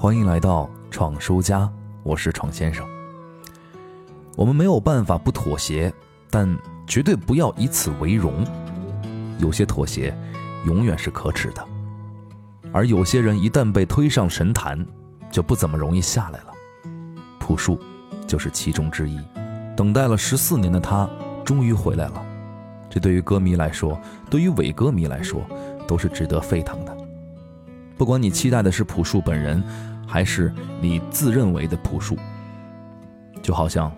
欢迎来到闯书家，我是闯先生。我们没有办法不妥协，但绝对不要以此为荣。有些妥协永远是可耻的，而有些人一旦被推上神坛，就不怎么容易下来了。朴树就是其中之一。等待了十四年的他终于回来了，这对于歌迷来说，对于伪歌迷来说，都是值得沸腾的。不管你期待的是朴树本人，还是你自认为的朴树，就好像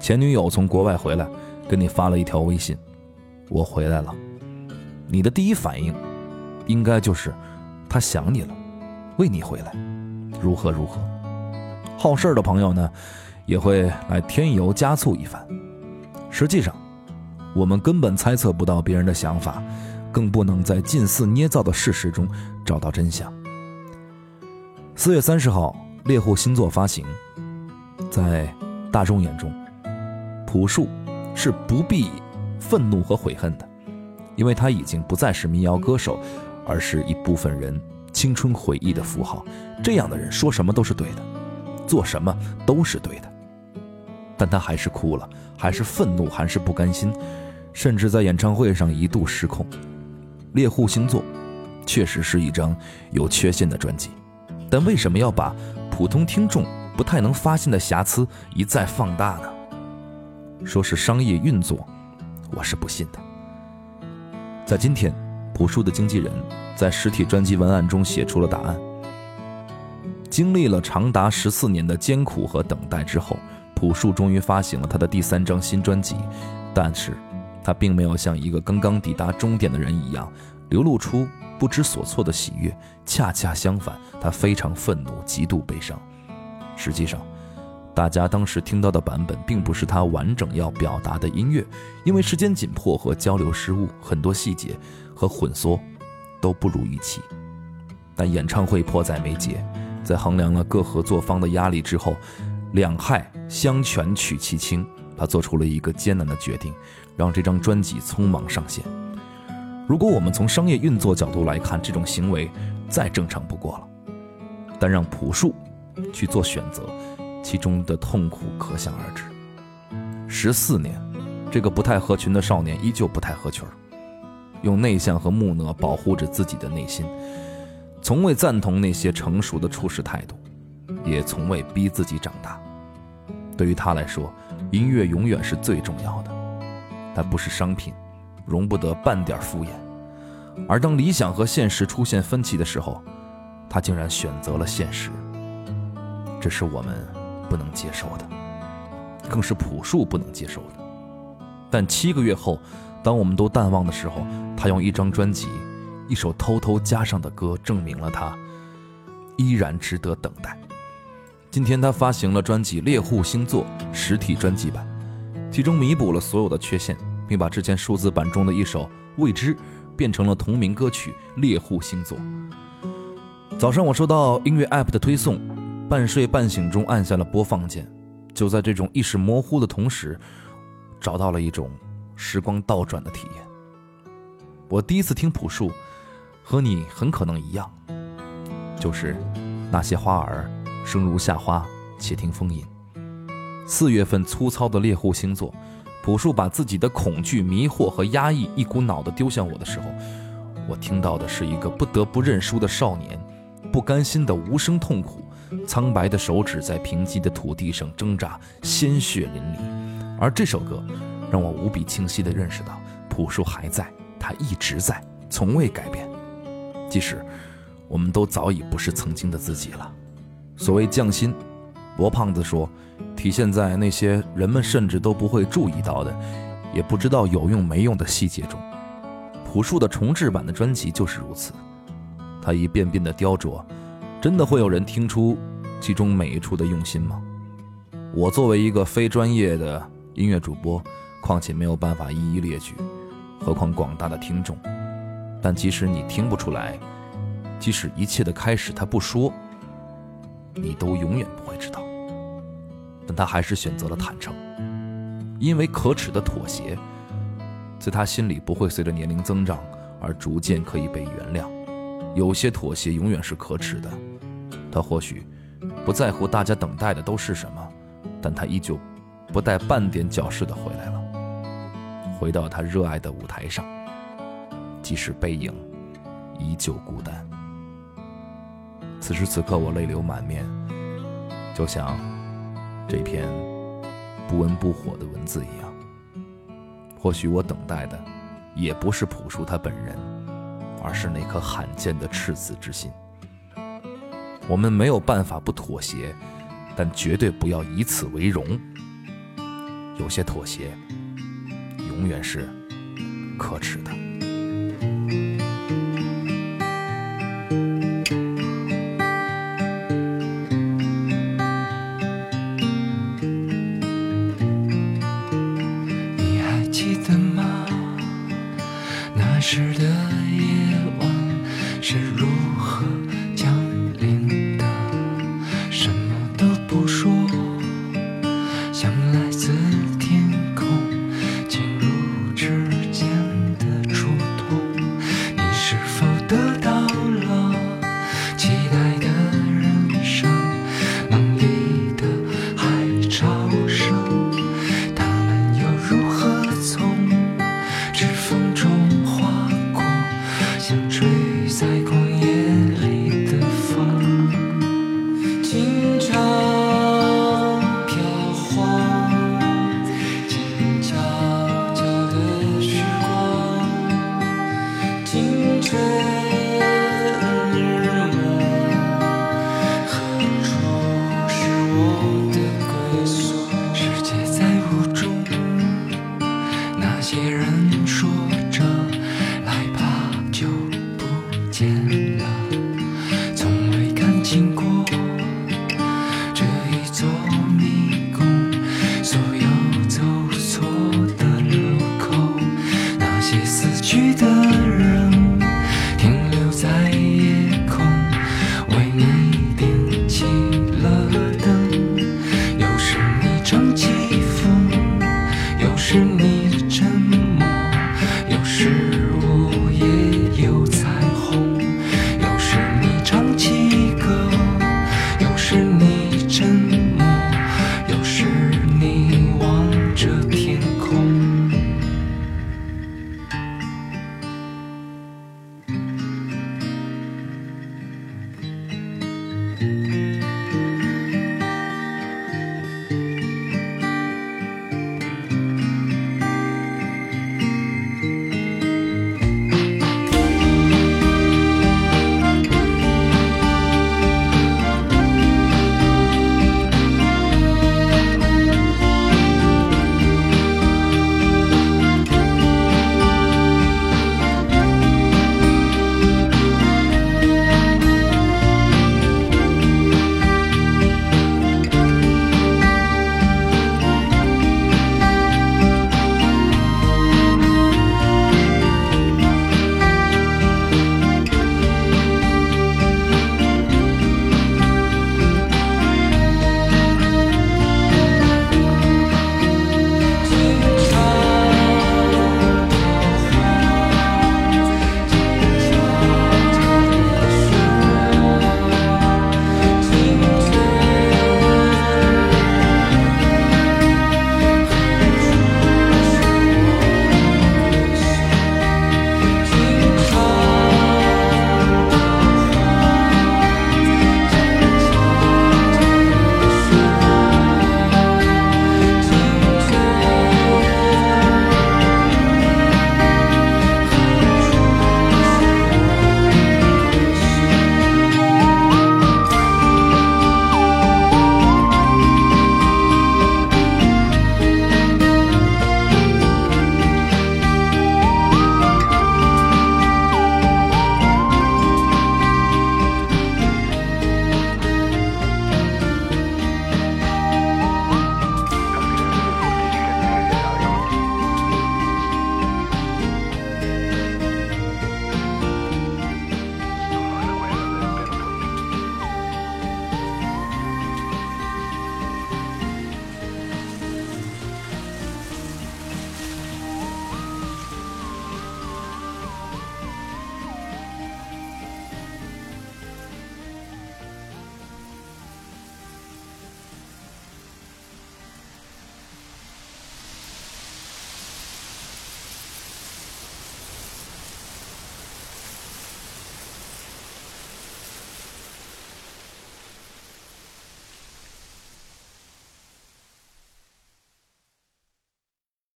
前女友从国外回来，跟你发了一条微信：“我回来了。”你的第一反应，应该就是他想你了，为你回来，如何如何。好事的朋友呢？也会来添油加醋一番。实际上，我们根本猜测不到别人的想法，更不能在近似捏造的事实中找到真相。四月三十号，猎户星座发行，在大众眼中，朴树是不必愤怒和悔恨的，因为他已经不再是民谣歌手，而是一部分人青春回忆的符号。这样的人说什么都是对的，做什么都是对的。但他还是哭了，还是愤怒，还是不甘心，甚至在演唱会上一度失控。猎户星座确实是一张有缺陷的专辑，但为什么要把普通听众不太能发现的瑕疵一再放大呢？说是商业运作，我是不信的。在今天，朴树的经纪人在实体专辑文案中写出了答案：经历了长达十四年的艰苦和等待之后。朴树终于发行了他的第三张新专辑，但是，他并没有像一个刚刚抵达终点的人一样，流露出不知所措的喜悦。恰恰相反，他非常愤怒，极度悲伤。实际上，大家当时听到的版本并不是他完整要表达的音乐，因为时间紧迫和交流失误，很多细节和混缩都不如预期。但演唱会迫在眉睫，在衡量了各合作方的压力之后。两害相权取其轻，他做出了一个艰难的决定，让这张专辑匆忙上线。如果我们从商业运作角度来看，这种行为再正常不过了。但让朴树去做选择，其中的痛苦可想而知。十四年，这个不太合群的少年依旧不太合群，用内向和木讷保护着自己的内心，从未赞同那些成熟的处事态度。也从未逼自己长大。对于他来说，音乐永远是最重要的。它不是商品，容不得半点敷衍。而当理想和现实出现分歧的时候，他竟然选择了现实。这是我们不能接受的，更是朴树不能接受的。但七个月后，当我们都淡忘的时候，他用一张专辑，一首偷偷加上的歌，证明了他依然值得等待。今天他发行了专辑《猎户星座》实体专辑版，其中弥补了所有的缺陷，并把之前数字版中的一首《未知》变成了同名歌曲《猎户星座》。早上我收到音乐 App 的推送，半睡半醒中按下了播放键，就在这种意识模糊的同时，找到了一种时光倒转的体验。我第一次听朴树，和你很可能一样，就是那些花儿。生如夏花，且听风吟。四月份粗糙的猎户星座，朴树把自己的恐惧、迷惑和压抑一股脑的丢向我的时候，我听到的是一个不得不认输的少年，不甘心的无声痛苦，苍白的手指在贫瘠的土地上挣扎，鲜血淋漓。而这首歌，让我无比清晰地认识到，朴树还在，他一直在，从未改变。即使我们都早已不是曾经的自己了。所谓匠心，罗胖子说，体现在那些人们甚至都不会注意到的，也不知道有用没用的细节中。朴树的重制版的专辑就是如此，他一遍遍的雕琢，真的会有人听出其中每一处的用心吗？我作为一个非专业的音乐主播，况且没有办法一一列举，何况广大的听众。但即使你听不出来，即使一切的开始他不说。你都永远不会知道，但他还是选择了坦诚，因为可耻的妥协，在他心里不会随着年龄增长而逐渐可以被原谅。有些妥协永远是可耻的，他或许不在乎大家等待的都是什么，但他依旧不带半点矫饰的回来了，回到他热爱的舞台上，即使背影依旧孤单。此时此刻，我泪流满面，就像这篇不温不火的文字一样。或许我等待的，也不是朴树他本人，而是那颗罕见的赤子之心。我们没有办法不妥协，但绝对不要以此为荣。有些妥协，永远是可耻的。